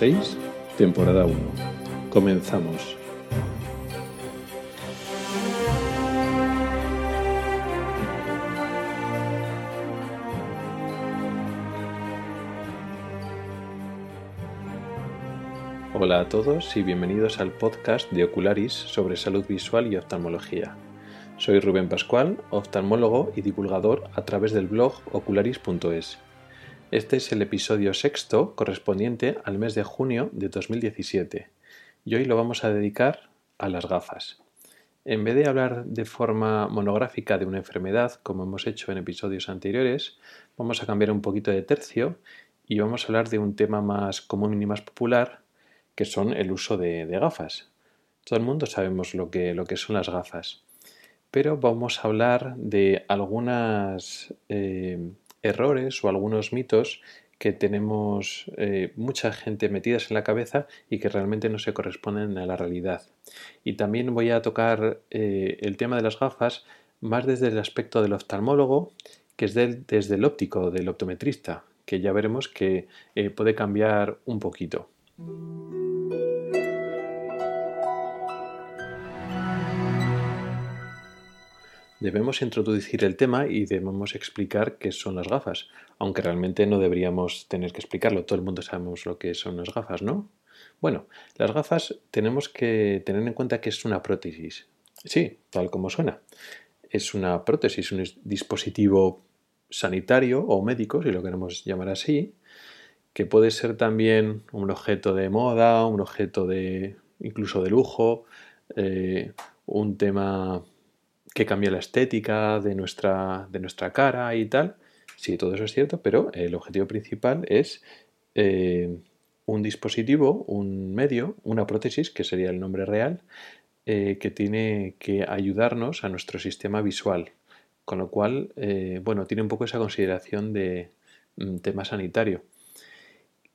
de Ocularis. Episodio 6, temporada 1. Comenzamos. Hola a todos y bienvenidos al podcast de Ocularis sobre salud visual y oftalmología. Soy Rubén Pascual, oftalmólogo y divulgador a través del blog ocularis.es. Este es el episodio sexto correspondiente al mes de junio de 2017 y hoy lo vamos a dedicar a las gafas. En vez de hablar de forma monográfica de una enfermedad, como hemos hecho en episodios anteriores, vamos a cambiar un poquito de tercio y vamos a hablar de un tema más común y más popular, que son el uso de, gafas. Todo el mundo sabemos lo que, lo que son las gafas pero vamos a hablar de algunos eh, errores o algunos mitos que tenemos eh, mucha gente metidas en la cabeza y que realmente no se corresponden a la realidad. Y también voy a tocar eh, el tema de las gafas más desde el aspecto del oftalmólogo que es desde el óptico, del optometrista, que ya veremos que puede cambiar un poquito. Debemos introducir el tema y debemos explicar qué son las gafas, aunque realmente no deberíamos tener que explicarlo, todo el mundo sabemos lo que son las gafas, ¿no? Bueno, las gafas tenemos que tener en cuenta que es una prótesis. Sí, tal como suena. Es una prótesis, un dispositivo sanitario o médico, si lo queremos llamar así, que puede ser también un objeto de moda, un objeto de incluso de lujo, eh, un tema que cambia la estética de nuestra, de nuestra cara y tal. Sí, todo eso es cierto, pero el objetivo principal es eh, un dispositivo, un medio, una prótesis, que sería el nombre real, eh, que tiene que ayudarnos a nuestro sistema visual. Con lo cual, eh, bueno, tiene un poco esa consideración de mm, tema sanitario.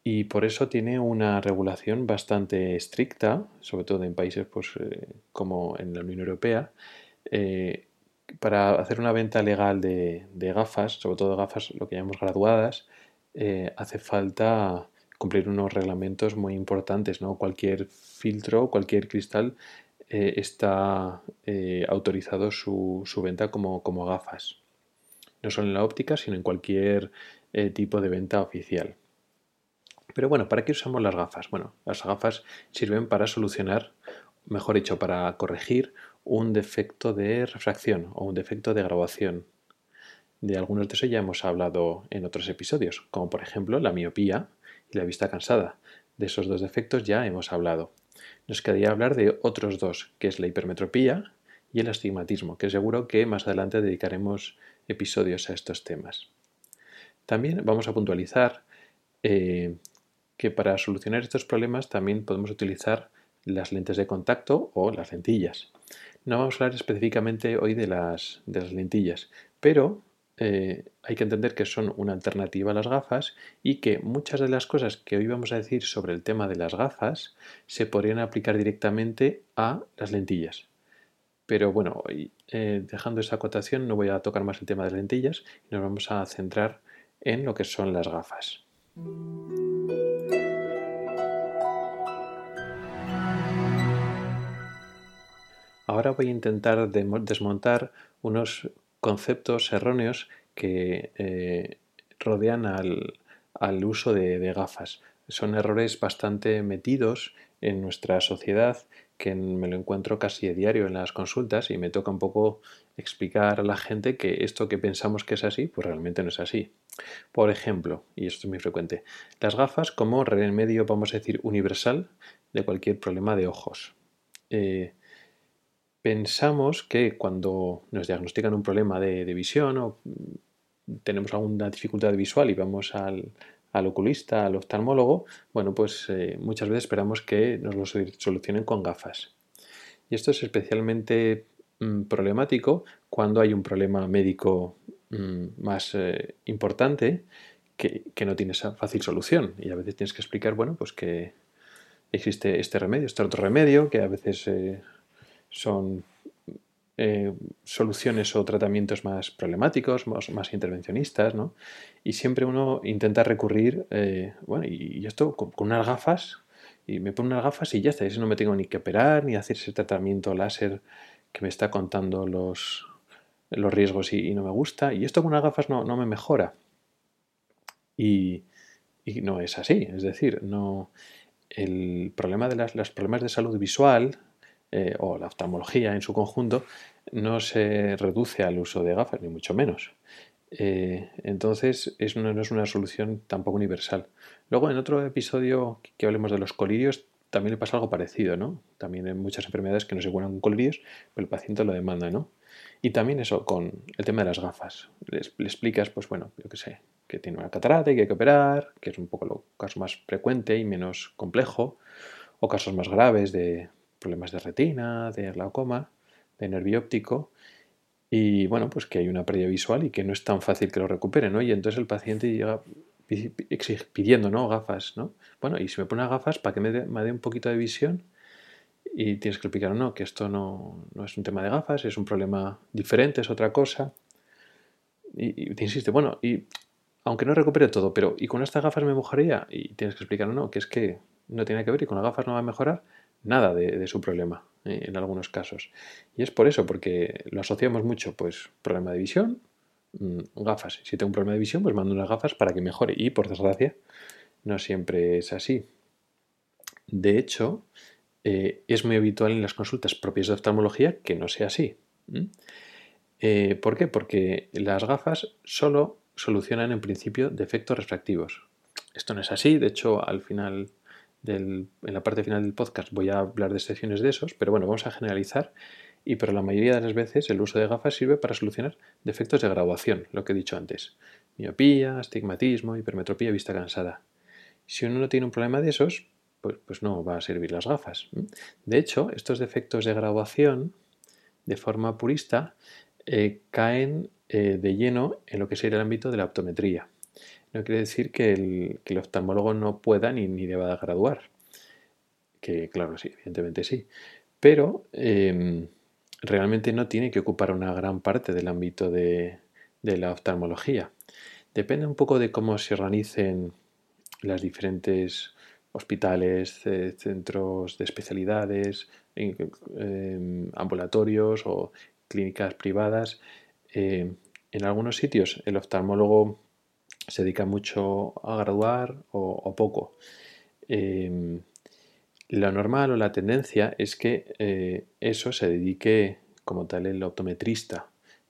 Y por eso tiene una regulación bastante estricta, sobre todo en países pues, como en la Unión Europea, eh, para hacer una venta legal de, gafas, sobre todo gafas lo que llamamos graduadas, eh, hace falta cumplir unos reglamentos muy importantes. ¿no? Cualquier filtro, cualquier cristal eh, está autorizado su, venta como, como, gafas. No solo en la óptica, sino en cualquier tipo de venta oficial. Pero bueno, ¿para qué usamos las gafas? Bueno, las gafas sirven para solucionar, mejor dicho, para corregir un defecto de refracción o un defecto de graduación. De algunos de esos ya hemos hablado en otros episodios, como por ejemplo la miopía y la vista cansada. De esos dos defectos ya hemos hablado. Nos quedaría hablar de otros dos, que es la hipermetropía y el astigmatismo, que seguro que más adelante dedicaremos episodios a estos temas. También vamos a puntualizar eh, que para solucionar estos problemas también podemos utilizar las lentes de contacto o las lentillas. No vamos a hablar específicamente hoy de las, de las lentillas, pero eh, hay que entender que son una alternativa a las gafas y que muchas de las cosas que hoy vamos a decir sobre el tema de las gafas se podrían aplicar directamente a las lentillas. Pero bueno, hoy, eh, dejando esa acotación, no voy a tocar más el tema de las lentillas y nos vamos a centrar en lo que son las gafas. Ahora voy a intentar desmontar unos conceptos erróneos que eh, rodean al, uso de, gafas. Son errores bastante metidos en nuestra sociedad que me lo encuentro casi a diario en las consultas y me toca un poco explicar a la gente que esto que pensamos que es así, pues realmente no es así. Por ejemplo, y esto es muy frecuente, las gafas como remedio, vamos a decir, universal de cualquier problema de ojos. Eh, pensamos que cuando nos diagnostican un problema de, visión o tenemos alguna dificultad visual y vamos al, oculista, al oftalmólogo, bueno, pues eh, muchas veces esperamos que nos lo solucionen con gafas. Y esto es especialmente mm, problemático cuando hay un problema médico mm, más eh, importante que, no tiene esa fácil solución. Y a veces tienes que explicar, bueno, pues que existe este remedio, este otro remedio, que a veces eh, son eh, soluciones o tratamientos más problemáticos, más, intervencionistas, ¿no? Y siempre uno intenta recurrir, eh, bueno, y, esto con, unas gafas, y me pongo unas gafas y ya está, y no me tengo ni que operar, ni hacer ese tratamiento láser que me está contando los, los riesgos y, no me gusta, y esto con unas gafas no, no me mejora. Y, y, no es así, es decir, no, el problema de las, los problemas de salud visual eh, o la oftalmología en su conjunto no se reduce al uso de gafas, ni mucho menos. Eh, entonces es no es una solución tampoco universal. Luego en otro episodio que hablemos de los colirios también le pasa algo parecido, ¿no? También hay muchas enfermedades que no se curan con colirios, pero el paciente lo demanda, ¿no? Y también eso con el tema de las gafas. Le, explicas, pues bueno, yo qué sé, que tiene una catarata y que hay que operar, que es un poco lo caso más frecuente y menos complejo, o casos más graves de problemas de retina, de glaucoma, de nervio óptico, y bueno, pues que hay una pérdida visual y que no es tan fácil que lo recupere, ¿no? Y entonces el paciente llega pidiendo, ¿no? Gafas, ¿no? Bueno, y si me pone gafas para que me dé, un poquito de visión y tienes que explicar, no, que esto no, no, es un tema de gafas, es un problema diferente, es otra cosa. Y, te insiste, bueno, y aunque no recupere todo, pero ¿y con estas gafas me mojaría? Y tienes que explicar, no, que es que no tiene que ver y con las gafas no va a mejorar nada de, su problema eh, en algunos casos. Y es por eso, porque lo asociamos mucho, pues, problema de visión, mm, gafas. Si tengo un problema de visión, pues mando unas gafas para que mejore. Y por desgracia, no siempre es así. De hecho, eh, es muy habitual en las consultas propias de oftalmología que no sea así. Eh, ¿Por qué? Porque las gafas solo solucionan en principio defectos refractivos. Esto no es así, de hecho al final en la parte final del podcast voy a hablar de excepciones de esos, pero bueno, vamos a generalizar. Y pero la mayoría de las veces el uso de gafas sirve para solucionar defectos de graduación, lo que he dicho antes. Miopía, astigmatismo, hipermetropía, vista cansada. Si uno no tiene un problema de esos, pues, pues no va a servir las gafas. De hecho, estos defectos de graduación, de forma purista, eh, caen eh, de lleno en lo que sería el ámbito de la optometría no quiere decir que el, oftalmólogo no pueda ni, ni, deba graduar. Que claro, sí, evidentemente sí. Pero em, realmente no tiene que ocupar una gran parte del ámbito de, la oftalmología. Depende un poco de cómo se organicen las diferentes hospitales, centros de especialidades, em, ambulatorios o clínicas privadas. Em, en algunos sitios el oftalmólogo se dedica mucho a graduar o, poco. Em, lo normal o la tendencia es que eh, eso se dedique como tal el optometrista,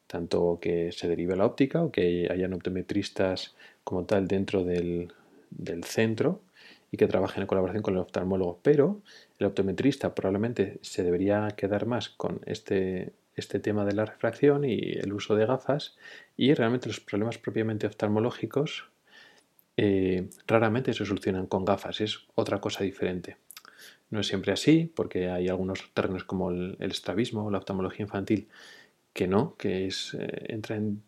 tanto que se derive la óptica o que hayan optometristas como tal dentro del, centro y que trabajen en colaboración con el oftalmólogo. Pero el optometrista probablemente se debería quedar más con este este tema de la refracción y el uso de gafas y realmente los problemas propiamente oftalmológicos eh, raramente se solucionan con gafas, es otra cosa diferente. No es siempre así, porque hay algunos terrenos como el, estrabismo o la oftalmología infantil que no, que es, eh, entra en,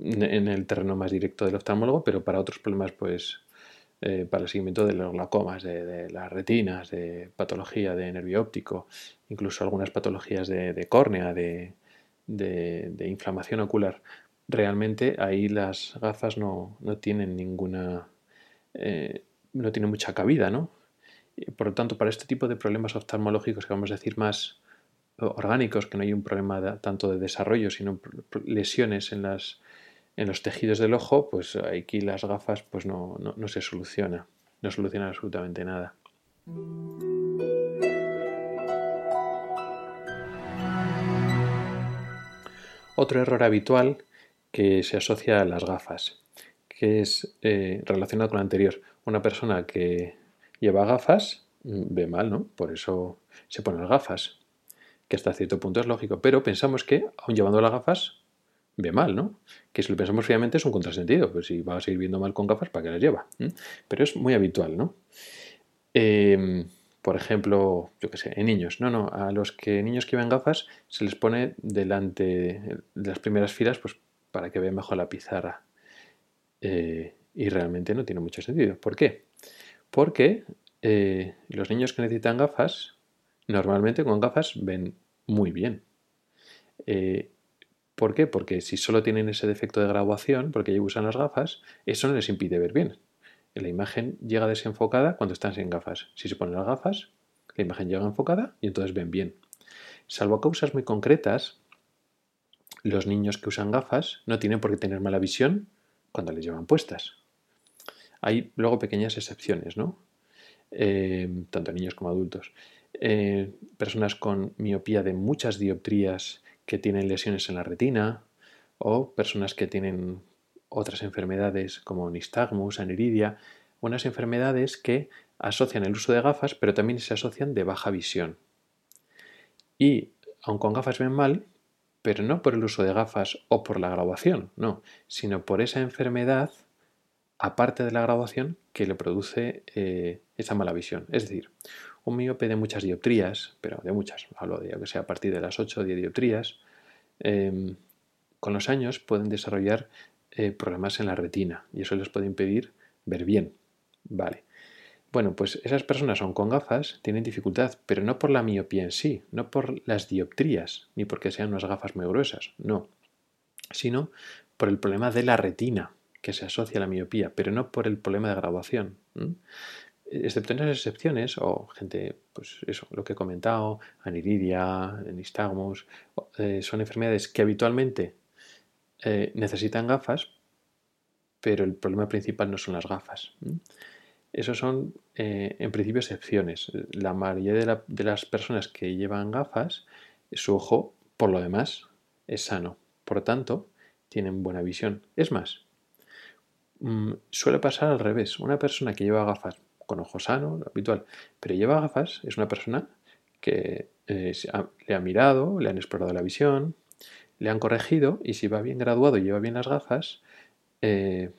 en, el terreno más directo del oftalmólogo, pero para otros problemas pues eh, para el seguimiento de los glaucomas, de, las retinas, de patología de nervio óptico, incluso algunas patologías de, córnea, de, inflamación ocular. Realmente ahí las gafas no, tienen ninguna, eh, no tienen mucha cabida, ¿no? por lo tanto, para este tipo de problemas oftalmológicos, que vamos a decir más orgánicos, que no hay un problema tanto de desarrollo, sino lesiones en las en los tejidos del ojo, pues aquí las gafas pues no, se soluciona, no soluciona absolutamente nada. Otro error habitual que se asocia a las gafas, que es eh, relacionado con lo anterior. Una persona que lleva gafas mm, ve mal, ¿no? Por eso se pone las gafas, que hasta cierto punto es lógico, pero pensamos que, aun llevando las gafas, ve mal, ¿no? Que si lo pensamos fríamente es un contrasentido, pues si va a seguir viendo mal con gafas, ¿para qué las lleva? Pero es muy habitual, ¿no? Em, por ejemplo, yo qué sé, en niños, no, no, a los que niños que ven gafas se les pone delante de las primeras filas, pues para que vean mejor la pizarra. Eh, y realmente no tiene mucho sentido. ¿Por qué? Porque eh, los niños que necesitan gafas, normalmente con gafas ven muy bien. Eh, ¿Por qué? Porque si solo tienen ese defecto de graduación, porque ellos usan las gafas, eso no les impide ver bien. La imagen llega desenfocada cuando están sin gafas. Si se ponen las gafas, la imagen llega enfocada y entonces ven bien. Salvo causas muy concretas, los niños que usan gafas no tienen por qué tener mala visión cuando les llevan puestas. Hay luego pequeñas excepciones, ¿no? Eh, tanto niños como adultos. Eh, personas con miopía de muchas dioptrías que tienen lesiones en la retina o personas que tienen otras enfermedades como nistagmus, aniridia, unas enfermedades que asocian el uso de gafas, pero también se asocian de baja visión. Y aun con gafas ven mal, pero no por el uso de gafas o por la graduación, no, sino por esa enfermedad, aparte de la graduación, que le produce eh, esa mala visión. Es decir, un miope de muchas dioptrías, pero de muchas, hablo de que sea a partir de las 8 o 10 dioptrías, em, con los años pueden desarrollar eh, problemas en la retina y eso les puede impedir ver bien. Vale. Bueno, pues esas personas aún con gafas tienen dificultad, pero no por la miopía en sí, no por las dioptrías, ni porque sean unas gafas muy gruesas, no, sino por el problema de la retina que se asocia a la miopía, pero no por el problema de graduación. Excepto en esas excepciones, o gente, pues eso, lo que he comentado, aniridia, nistagmus, eh, son enfermedades que habitualmente eh, necesitan gafas, pero el problema principal no son las gafas. Esos son, eh, en principio, excepciones. La mayoría de, las personas que llevan gafas, su ojo, por lo demás, es sano. Por lo tanto, tienen buena visión. Es más, mm, suele pasar al revés. Una persona que lleva gafas con ojo sano, habitual, pero lleva gafas, es una persona que eh, le ha mirado, le han explorado la visión, le han corregido y si va bien graduado y lleva bien las gafas, eh,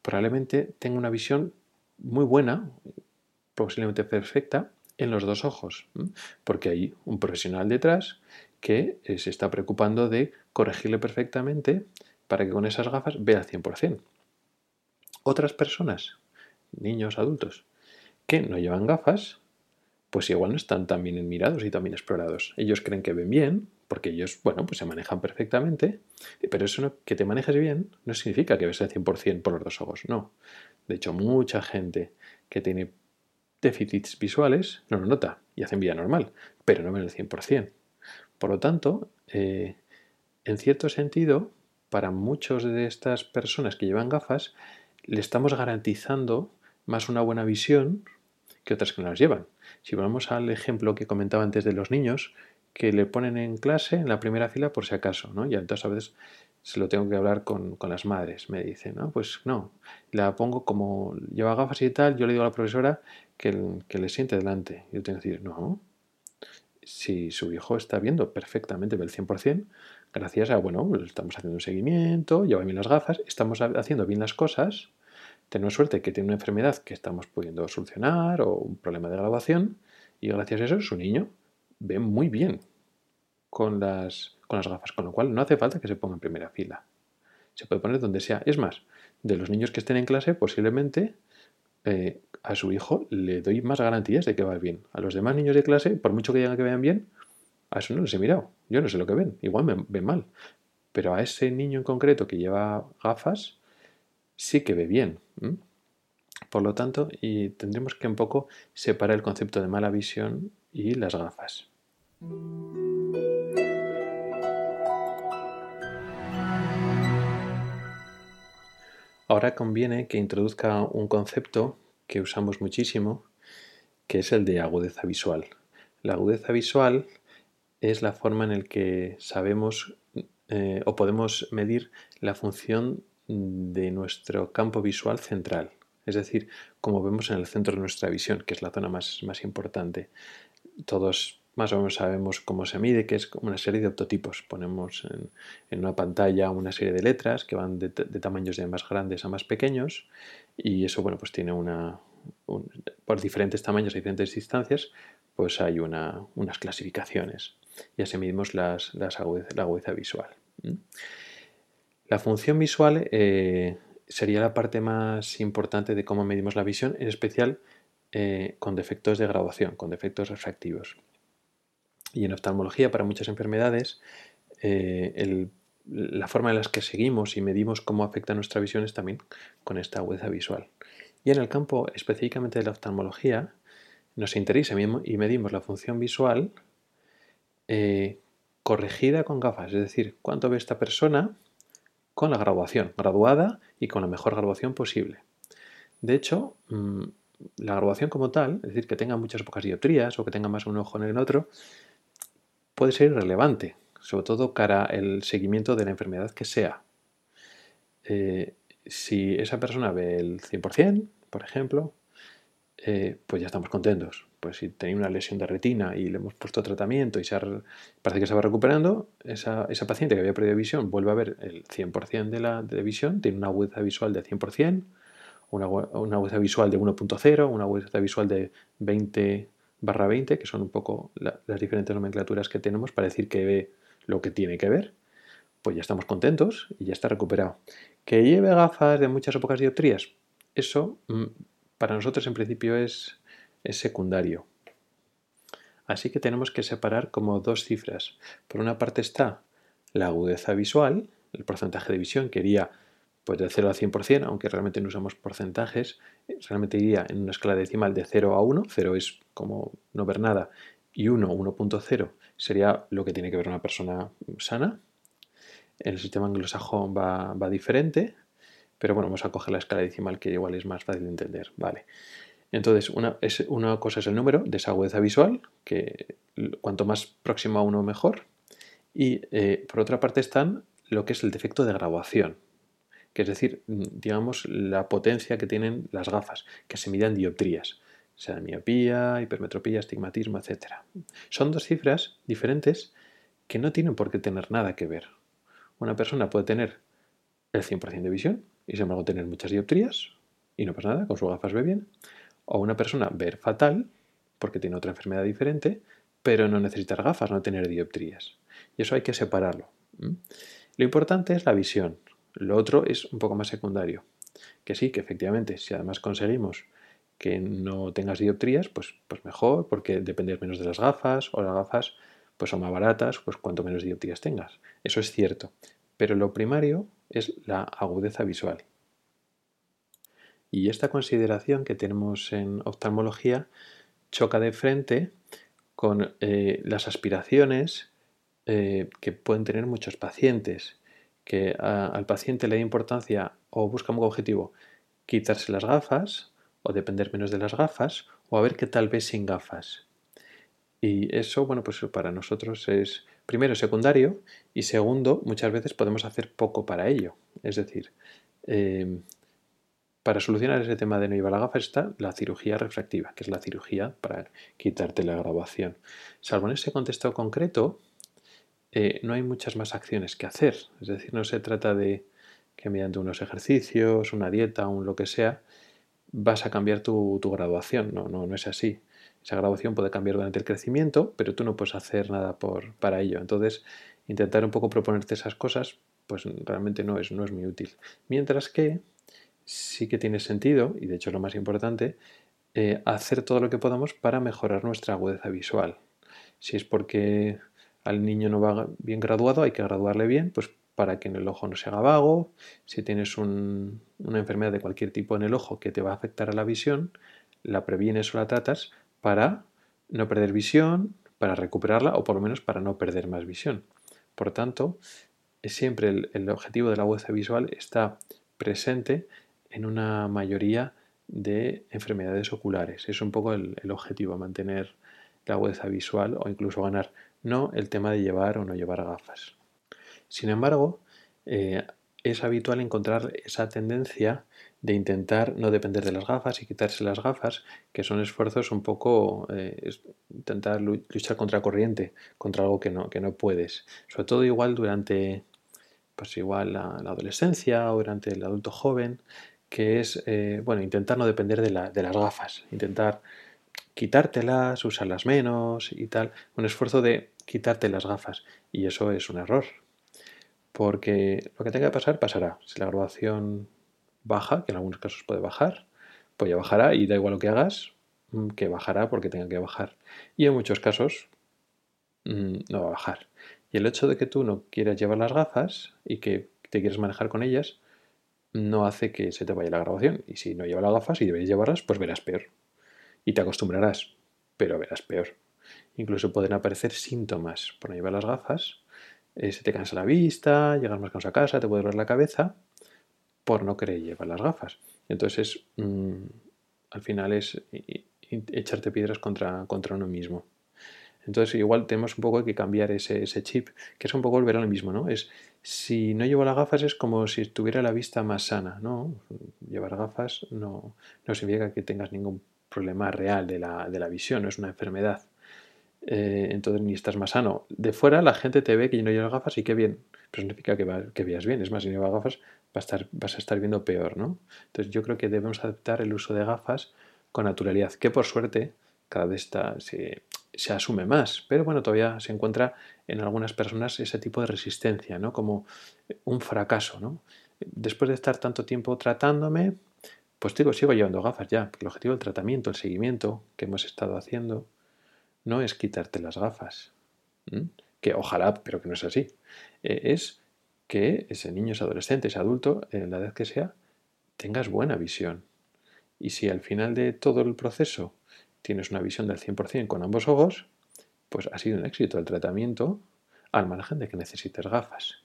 probablemente tenga una visión muy buena, posiblemente perfecta, en los dos ojos, porque hay un profesional detrás que eh, se está preocupando de corregirle perfectamente para que con esas gafas vea al 100%. Otras personas, niños, adultos, que no llevan gafas, pues igual no están tan bien mirados y tan bien explorados. Ellos creen que ven bien, porque ellos, bueno, pues se manejan perfectamente, pero eso no, que te manejes bien no significa que ves al 100% por los dos ojos, no. De hecho, mucha gente que tiene déficits visuales no lo nota y hacen vida normal, pero no ven el 100%. Por lo tanto, eh, en cierto sentido, para muchas de estas personas que llevan gafas, le estamos garantizando más una buena visión otras que no las llevan. Si vamos al ejemplo que comentaba antes de los niños, que le ponen en clase en la primera fila por si acaso, ¿no? Y entonces a veces se lo tengo que hablar con, las madres. Me dicen, no, pues no, la pongo como lleva gafas y tal, yo le digo a la profesora que, que le siente delante. Yo tengo que decir, no, si su hijo está viendo perfectamente el 100%, gracias a, bueno, pues estamos haciendo un seguimiento, lleva bien las gafas, estamos haciendo bien las cosas, tenemos suerte que tiene una enfermedad que estamos pudiendo solucionar o un problema de graduación y gracias a eso su niño ve muy bien con las, con las gafas, con lo cual no hace falta que se ponga en primera fila. Se puede poner donde sea. Es más, de los niños que estén en clase, posiblemente eh, a su hijo le doy más garantías de que va bien. A los demás niños de clase, por mucho que digan que vean bien, a eso no les he mirado. Yo no sé lo que ven. Igual me ven mal. Pero a ese niño en concreto que lleva gafas, sí que ve bien. Por lo tanto, y tendremos que un poco separar el concepto de mala visión y las gafas. Ahora conviene que introduzca un concepto que usamos muchísimo, que es el de agudeza visual. La agudeza visual es la forma en la que sabemos eh, o podemos medir la función de nuestro campo visual central, es decir, como vemos en el centro de nuestra visión, que es la zona más, más importante todos más o menos sabemos cómo se mide, que es una serie de optotipos. Ponemos en, una pantalla una serie de letras que van de, tamaños de más grandes a más pequeños y eso, bueno, pues tiene una, por diferentes tamaños y diferentes distancias, pues hay unas clasificaciones y así medimos la agudeza visual. La función visual eh, sería la parte más importante de cómo medimos la visión, en especial eh, con defectos de graduación, con defectos refractivos. Y en oftalmología, para muchas enfermedades, eh, la forma en la que seguimos y medimos cómo afecta nuestra visión es también con esta agudeza visual. Y en el campo específicamente de la oftalmología, nos interesa y medimos la función visual corregida con gafas, es decir, cuánto ve esta persona con la graduación, graduada y con la mejor graduación posible. De hecho, mm, la graduación como tal, es decir, que tenga muchas pocas dioptrías o que tenga más un ojo en el otro, puede ser irrelevante, sobre todo cara al seguimiento de la enfermedad que sea. Eh, si esa persona ve el 100%, por ejemplo, eh, pues ya estamos contentos. Pues si tenía una lesión de retina y le hemos puesto tratamiento y parece que se va recuperando, esa, paciente que había perdido visión vuelve a ver el 100% de la de visión, tiene una agudeza visual de 100%, una, una visual de 1.0, una agudeza visual de 20 barra 20, que son un poco las diferentes nomenclaturas que tenemos para decir que ve lo que tiene que ver, pues ya estamos contentos y ya está recuperado. Que lleve gafas de muchas o pocas dioptrías, eso mm, para nosotros en principio es, secundario. Así que tenemos que separar como dos cifras. Por una parte está la agudeza visual, el porcentaje de visión, que iría pues de 0 a 100%, aunque realmente no usamos porcentajes, realmente iría en una escala decimal de 0 a 1, 0 es como no ver nada, y 1, 1.0 sería lo que tiene que ver una persona sana. El sistema anglosajón va, va diferente, pero bueno, vamos a coger la escala decimal que igual es más fácil de entender. Vale. Entonces, una, es, una cosa es el número de esa visual, que cuanto más próximo a uno mejor. Y eh, por otra parte están lo que es el defecto de graduación, que es decir, digamos, la potencia que tienen las gafas, que se miden dioptrías, sea miopía, hipermetropía, astigmatismo, etc. Son dos cifras diferentes que no tienen por qué tener nada que ver. Una persona puede tener el 100% de visión y sin embargo tener muchas dioptrías y no pasa nada, con sus gafas ve bien. O una persona ver fatal porque tiene otra enfermedad diferente, pero no necesitar gafas, no tener dioptrías. Y eso hay que separarlo. Lo importante es la visión. Lo otro es un poco más secundario. Que sí, que efectivamente, si además conseguimos que no tengas dioptrías, pues, pues mejor, porque dependes menos de las gafas, o las gafas pues son más baratas, pues cuanto menos dioptrías tengas. Eso es cierto. Pero lo primario es la agudeza visual. Y esta consideración que tenemos en oftalmología choca de frente con eh, las aspiraciones eh, que pueden tener muchos pacientes, que al paciente le da importancia o busca como objetivo quitarse las gafas o depender menos de las gafas o a ver qué tal vez sin gafas. Y eso, bueno, pues para nosotros es primero secundario y segundo, muchas veces podemos hacer poco para ello. Es decir, eh, para solucionar ese tema de no llevar la gafa está la cirugía refractiva, que es la cirugía para quitarte la graduación. Salvo en ese contexto concreto, eh, no hay muchas más acciones que hacer. Es decir, no se trata de que mediante unos ejercicios, una dieta, un lo que sea, vas a cambiar tu, tu graduación. No, no, no es así. Esa graduación puede cambiar durante el crecimiento, pero tú no puedes hacer nada por, para ello. Entonces, intentar un poco proponerte esas cosas, pues realmente no es, no es muy útil. Mientras que sí que tiene sentido, y de hecho lo más importante, eh, hacer todo lo que podamos para mejorar nuestra agudeza visual. Si es porque al niño no va bien graduado, hay que graduarle bien, pues para que en el ojo no se haga vago. Si tienes una enfermedad de cualquier tipo en el ojo que te va a afectar a la visión, la previenes o la tratas para no perder visión, para recuperarla o por lo menos para no perder más visión. Por tanto, siempre el, objetivo de la agudeza visual está presente en una mayoría de enfermedades oculares. Es un poco el, objetivo, mantener la agudeza visual o incluso ganar, no el tema de llevar o no llevar gafas. Sin embargo, eh, es habitual encontrar esa tendencia de intentar no depender de las gafas y quitarse las gafas, que son esfuerzos un poco eh, intentar luchar contra corriente, contra algo que no, que no puedes. Sobre todo igual durante pues igual la, adolescencia o durante el adulto joven, que es eh, bueno, intentar no depender de, las gafas, intentar quitártelas, usarlas menos y tal, un esfuerzo de quitarte las gafas. Y eso es un error, porque lo que tenga que pasar, pasará. Si la graduación baja, que en algunos casos puede bajar, pues ya bajará y da igual lo que hagas, mm, que bajará porque tenga que bajar. Y en muchos casos mm, no va a bajar. Y el hecho de que tú no quieras llevar las gafas y que te quieres manejar con ellas, no hace que se te vaya la grabación. Y si no llevas las gafas y debes llevarlas, pues verás peor. Y te acostumbrarás, pero verás peor. Incluso pueden aparecer síntomas por no llevar las gafas. Eh, se te cansa la vista, llegas más cansado a casa, te puede doler la cabeza por no querer llevar las gafas. Entonces, mm, al final es echarte piedras contra, contra uno mismo. Entonces, igual tenemos un poco que cambiar ese, chip, que es un poco volver a lo mismo, ¿no? Es si no llevo las gafas es como si tuviera la vista más sana, ¿no? Llevar gafas no, no significa que tengas ningún problema real de la, de la visión, no es una enfermedad. Eh, entonces ni estás más sano. De fuera la gente te ve que no llevas gafas y qué bien, pero significa que, veas bien. Es más, si no llevas gafas vas a, estar, vas a estar viendo peor, ¿no? Entonces yo creo que debemos aceptar el uso de gafas con naturalidad, que por suerte cada vez está, se, se asume más, pero bueno, todavía se encuentra en algunas personas ese tipo de resistencia, ¿no? Como un fracaso, ¿no? Después de estar tanto tiempo tratándome, pues digo, sigo llevando gafas ya, porque el objetivo del tratamiento, el seguimiento que hemos estado haciendo, no es quitarte las gafas, que ojalá, pero que no es así, eh, es que ese niño, ese adolescente, ese adulto, en la edad que sea, tengas buena visión. Y si al final de todo el proceso tienes una visión del 100% con ambos ojos, pues ha sido un éxito el tratamiento al margen de que necesites gafas.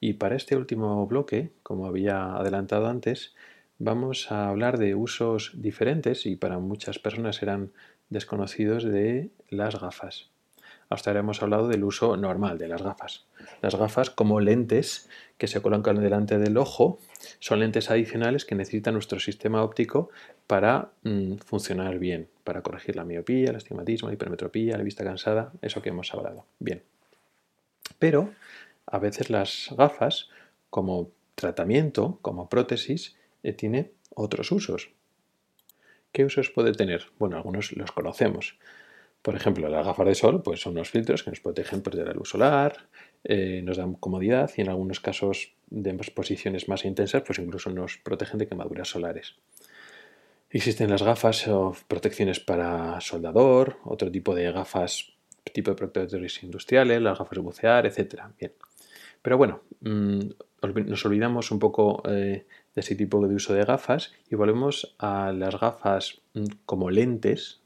Y para este último bloque, como había adelantado antes, vamos a hablar de usos diferentes y para muchas personas eran desconocidos de las gafas. Hasta ahora hemos hablado del uso normal de las gafas. Las gafas como lentes que se colocan delante del ojo son lentes adicionales que necesita nuestro sistema óptico para mm, funcionar bien, para corregir la miopía, el astigmatismo, la hipermetropía, la vista cansada, eso que hemos hablado. Bien. Pero a veces las gafas, como tratamiento, como prótesis, eh, tiene otros usos. ¿Qué usos puede tener? Bueno, algunos los conocemos. Por ejemplo, las gafas de sol pues, son unos filtros que nos protegen pues, de la luz solar, eh, nos dan comodidad y en algunos casos de exposiciones más intensas pues incluso nos protegen de quemaduras solares. Existen las gafas o protecciones para soldador, otro tipo de gafas tipo de protectores industriales, las gafas de bucear, etc. Bien. Pero bueno, mm, nos olvidamos un poco eh, de ese tipo de uso de gafas y volvemos a las gafas mm, como lentes,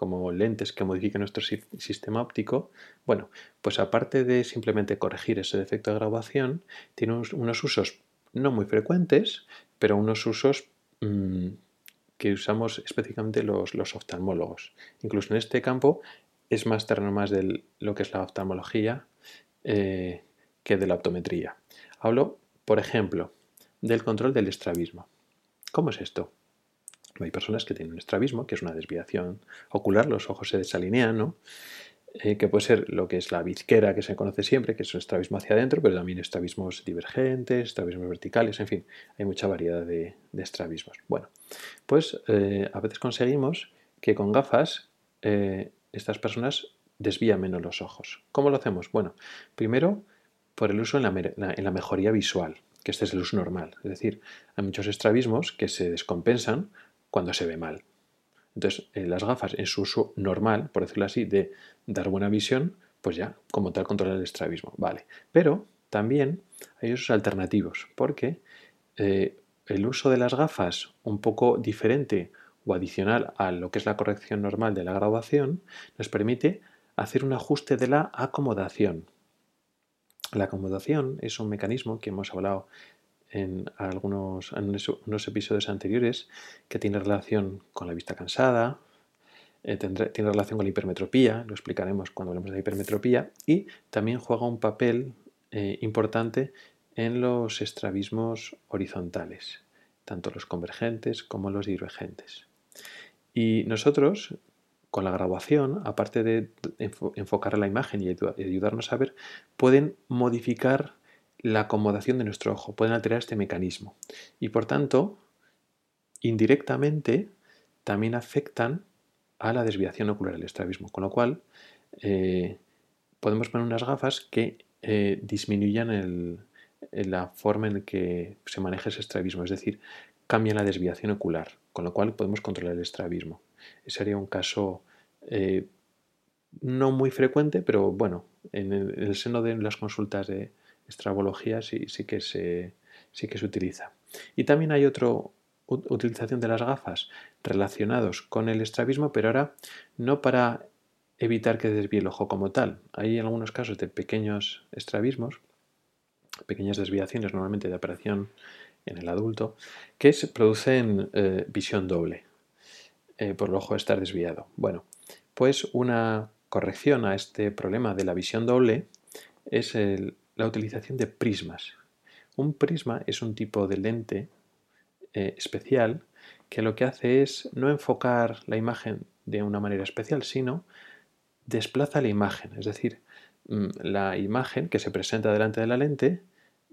como lentes que modifican nuestro sistema óptico. Bueno, pues aparte de simplemente corregir ese defecto de graduación, tiene unos, usos no muy frecuentes, pero unos usos mm, que usamos específicamente los, oftalmólogos. Incluso en este campo es más terreno más de lo que es la oftalmología. Eh, que de la optometría. Hablo, por ejemplo, del control del estrabismo. ¿Cómo es esto? Hay personas que tienen un estrabismo, que es una desviación ocular, los ojos se desalinean, ¿no? Eh, que puede ser lo que es la bizquera que se conoce siempre, que es un estrabismo hacia adentro, pero también estrabismos divergentes, estrabismos verticales, en fin, hay mucha variedad de, estrabismos. Bueno, pues eh, a veces conseguimos que con gafas eh, estas personas desvían menos los ojos. ¿Cómo lo hacemos? Bueno, primero por el uso en la, mejoría visual, que este es el uso normal. Es decir, hay muchos estrabismos que se descompensan cuando se ve mal. Entonces, eh, las gafas en su uso normal, por decirlo así, de dar buena visión, pues ya, como tal, controlar el estrabismo. Vale. Pero también hay usos alternativos, porque eh, el uso de las gafas un poco diferente o adicional a lo que es la corrección normal de la graduación, nos permite hacer un ajuste de la acomodación. La acomodación es un mecanismo que hemos hablado en algunos unos episodios anteriores que tiene relación con la vista cansada, eh, tiene relación con la hipermetropía, lo explicaremos cuando hablemos de hipermetropía, y también juega un papel eh, importante en los estrabismos horizontales, tanto los convergentes como los divergentes. Y nosotros, con la graduación, aparte de enfocar la imagen y ayudarnos a ver, pueden modificar la acomodación de nuestro ojo, pueden alterar este mecanismo. Y por tanto, indirectamente, también afectan a la desviación ocular del estrabismo. Con lo cual, eh, podemos poner unas gafas que eh, disminuyan la forma en que se maneja ese estrabismo, es decir, cambian la desviación ocular con lo cual podemos controlar el estrabismo. Ese sería un caso eh, no muy frecuente, pero bueno, en el, seno de las consultas de estrabología sí, sí, que se, sí que se utiliza. Y también hay otra utilización de las gafas relacionados con el estrabismo, pero ahora no para evitar que desvíe el ojo como tal. Hay algunos casos de pequeños estrabismos, pequeñas desviaciones normalmente de operación en el adulto, que se producen eh, visión doble eh, por el ojo estar desviado. Bueno, pues una corrección a este problema de la visión doble es la utilización de prismas. Un prisma es un tipo de lente eh, especial que lo que hace es no enfocar la imagen de una manera especial, sino desplaza la imagen. Es decir, mm, la imagen que se presenta delante de la lente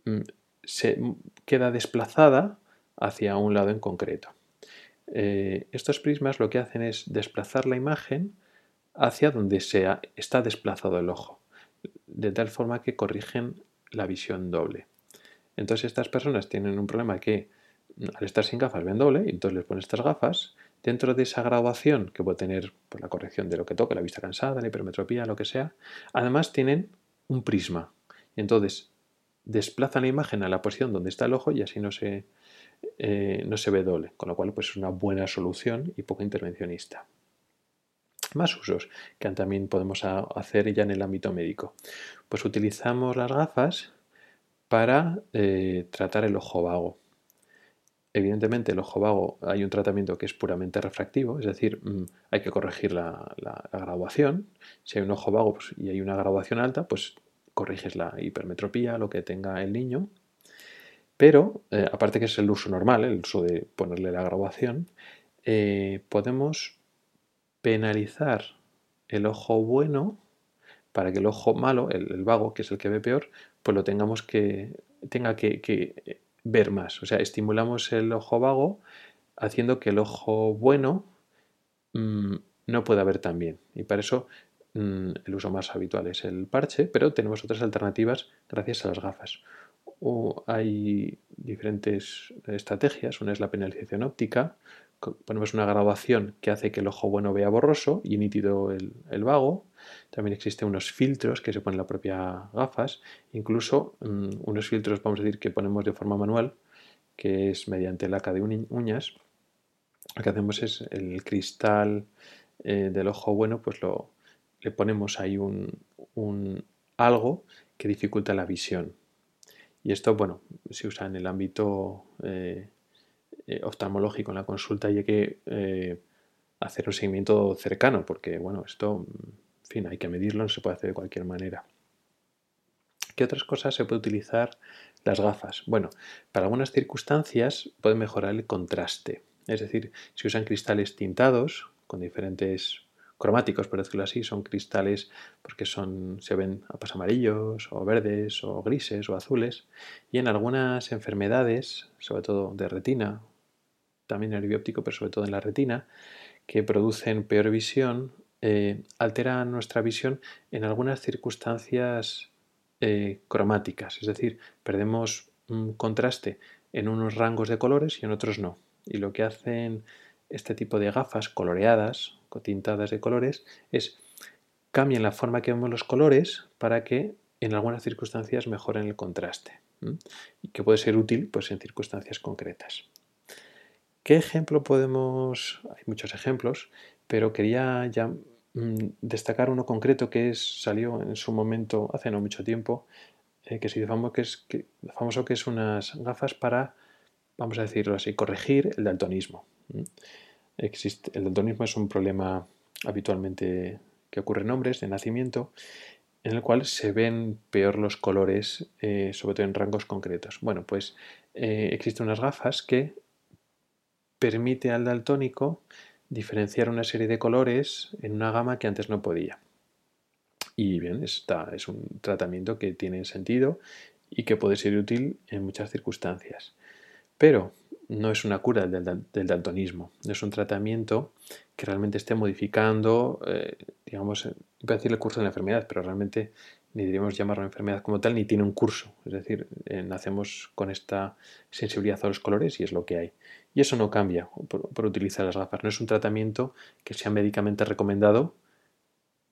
mm, se queda desplazada hacia un lado en concreto. Eh, estos prismas lo que hacen es desplazar la imagen hacia donde está desplazado el ojo, de tal forma que corrigen la visión doble. Entonces estas personas tienen un problema que al estar sin gafas ven doble y entonces les ponen estas gafas. Dentro de esa graduación que puede tener pues, la corrección de lo que toque, la vista cansada, la hipermetropía, lo que sea, además tienen un prisma. Y entonces desplazan la imagen a la posición donde está el ojo y así no se, eh, no se ve doble, con lo cual pues, es una buena solución y poco intervencionista. Más usos que también podemos hacer ya en el ámbito médico. Pues utilizamos las gafas para eh, tratar el ojo vago. Evidentemente, el ojo vago hay un tratamiento que es puramente refractivo, es decir, mm, hay que corregir la, graduación. Si hay un ojo vago pues, y hay una graduación alta, pues corriges la hipermetropía, lo que tenga el niño. Pero, eh, aparte que es el uso normal, el uso de ponerle la graduación, eh, podemos penalizar el ojo bueno para que el ojo malo, el, vago, que es el que ve peor, pues lo tengamos que, tenga que, ver más. O sea, estimulamos el ojo vago haciendo que el ojo bueno mm, no pueda ver tan bien. Y para eso mm, el uso más habitual es el parche, pero tenemos otras alternativas gracias a las gafas. O hay diferentes estrategias. Una es la penalización óptica, ponemos una graduación que hace que el ojo bueno vea borroso y nítido el, vago. También existen unos filtros que se ponen en la propia gafas, incluso mm, unos filtros, vamos a decir, que ponemos de forma manual, que es mediante laca de uñas. Lo que hacemos es el cristal eh, del ojo bueno, pues lo, le ponemos ahí un, algo que dificulta la visión. Y esto, bueno, se usa en el ámbito eh, eh, oftalmológico en la consulta y hay que eh, hacer un seguimiento cercano, porque bueno, esto, en fin, hay que medirlo, no se puede hacer de cualquier manera. ¿Qué otras cosas se puede utilizar las gafas? Bueno, para algunas circunstancias puede mejorar el contraste. Es decir, si usan cristales tintados con diferentes cromáticos, por decirlo así, son cristales porque son, se ven apas amarillos o verdes o grises o azules. Y en algunas enfermedades, sobre todo de retina también en el bióptico, pero sobre todo en la retina, que producen peor visión, eh, alteran nuestra visión en algunas circunstancias eh, cromáticas, es decir, perdemos un contraste en unos rangos de colores y en otros no. Y lo que hacen este tipo de gafas coloreadas tintadas de colores es cambian la forma que vemos los colores para que en algunas circunstancias mejoren el contraste y que puede ser útil pues, en circunstancias concretas. ¿Qué ejemplo podemos...? Hay muchos ejemplos, pero quería ya mm, destacar uno concreto que es, salió en su momento, hace no mucho tiempo, eh, que famoso que, es, que, famoso que es unas gafas para, vamos a decirlo así, corregir el daltonismo. Existe, el daltonismo es un problema habitualmente que ocurre en hombres de nacimiento, en el cual se ven peor los colores, eh, sobre todo en rangos concretos. Bueno, pues eh, existen unas gafas que permite al daltónico diferenciar una serie de colores en una gama que antes no podía. Y bien, esta es un tratamiento que tiene sentido y que puede ser útil en muchas circunstancias. Pero no es una cura del, daltonismo, no es un tratamiento que realmente esté modificando, eh, digamos, iba a decir el curso de la enfermedad, pero realmente ni deberíamos llamarlo enfermedad como tal, ni tiene un curso. Es decir, eh, nacemos con esta sensibilidad a los colores y es lo que hay Y eso no cambia por, utilizar las gafas. No es un tratamiento que sea médicamente recomendado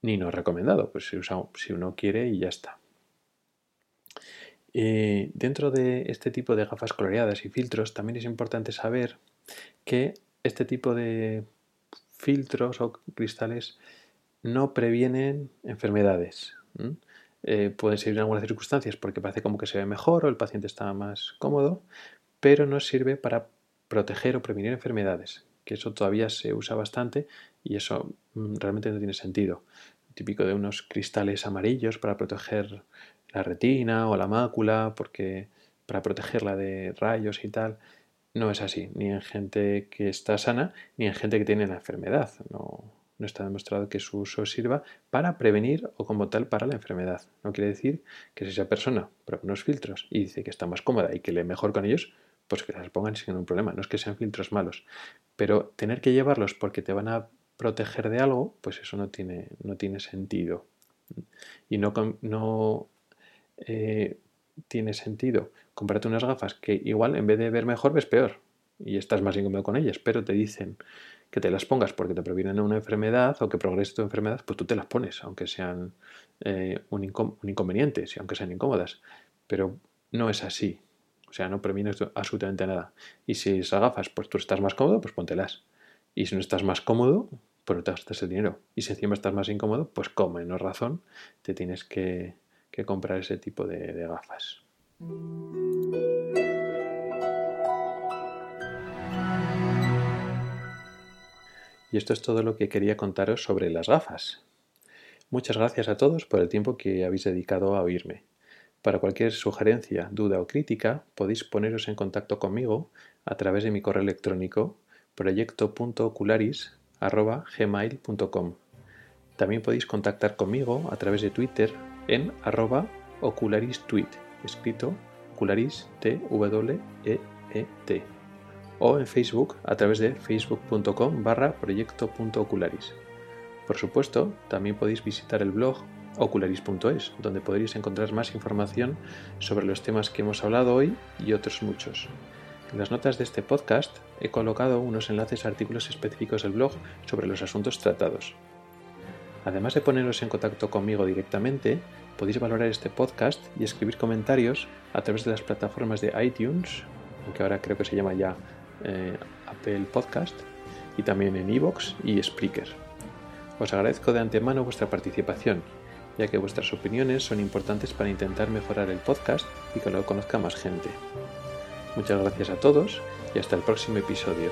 ni no recomendado. Pues si, uno quiere y ya está. Eh, dentro de este tipo de gafas coloreadas y filtros también es importante saber que este tipo de filtros o cristales no previenen enfermedades. Eh, pueden servir en algunas circunstancias porque parece como que se ve mejor o el paciente está más cómodo, pero no sirve para proteger o prevenir enfermedades, que eso todavía se usa bastante y eso mm, realmente no tiene sentido. Típico de unos cristales amarillos para proteger la retina o la mácula, porque para protegerla de rayos y tal, no es así, ni en gente que está sana, ni en gente que tiene la enfermedad. No, no está demostrado que su uso sirva para prevenir o como tal para la enfermedad. No quiere decir que si esa persona prueba unos filtros y dice que está más cómoda y que le mejor con ellos, pues que las pongan sin ningún problema. No es que sean filtros malos, pero tener que llevarlos porque te van a proteger de algo, pues eso no tiene, no tiene sentido. Y no, no eh, tiene sentido comprarte unas gafas que igual en vez de ver mejor ves peor y estás más incómodo con ellas, pero te dicen que te las pongas porque te previenen una enfermedad o que progrese tu enfermedad, pues tú te las pones, aunque sean eh, un, inconveniente, aunque sean incómodas. Pero no es así. Sea, no previenes absolutamente nada. Y si esas gafas, pues tú estás más cómodo, pues póntelas. Y si no estás más cómodo, pues no te gastas el dinero. Y si encima estás más incómodo, pues como no razón, te tienes que, comprar ese tipo de gafas. Y esto es todo lo que quería contaros sobre las gafas. Muchas gracias a todos por el tiempo que habéis dedicado a oírme. Para cualquier sugerencia, duda o crítica, podéis poneros en contacto conmigo a través de mi correo electrónico proyecto.ocularis.gmail.com También podéis contactar conmigo a través de Twitter en arroba ocularistweet, escrito ocularis t w e e t o en Facebook a través de facebook.com barra proyecto.ocularis. Por supuesto, también podéis visitar el blog ocularis.es, donde podréis encontrar más información sobre los temas que hemos hablado hoy y otros muchos. En las notas de este podcast he colocado unos enlaces a artículos específicos del blog sobre los asuntos tratados. Además de poneros en contacto conmigo directamente, podéis valorar este podcast y escribir comentarios a través de las plataformas de iTunes, aunque ahora creo que se llama ya eh, Apple Podcast y también en iVoox y Spreaker. Os agradezco de antemano vuestra participación, ya que vuestras opiniones son importantes para intentar mejorar el podcast y que lo conozca más gente. Muchas gracias a todos y hasta el próximo episodio.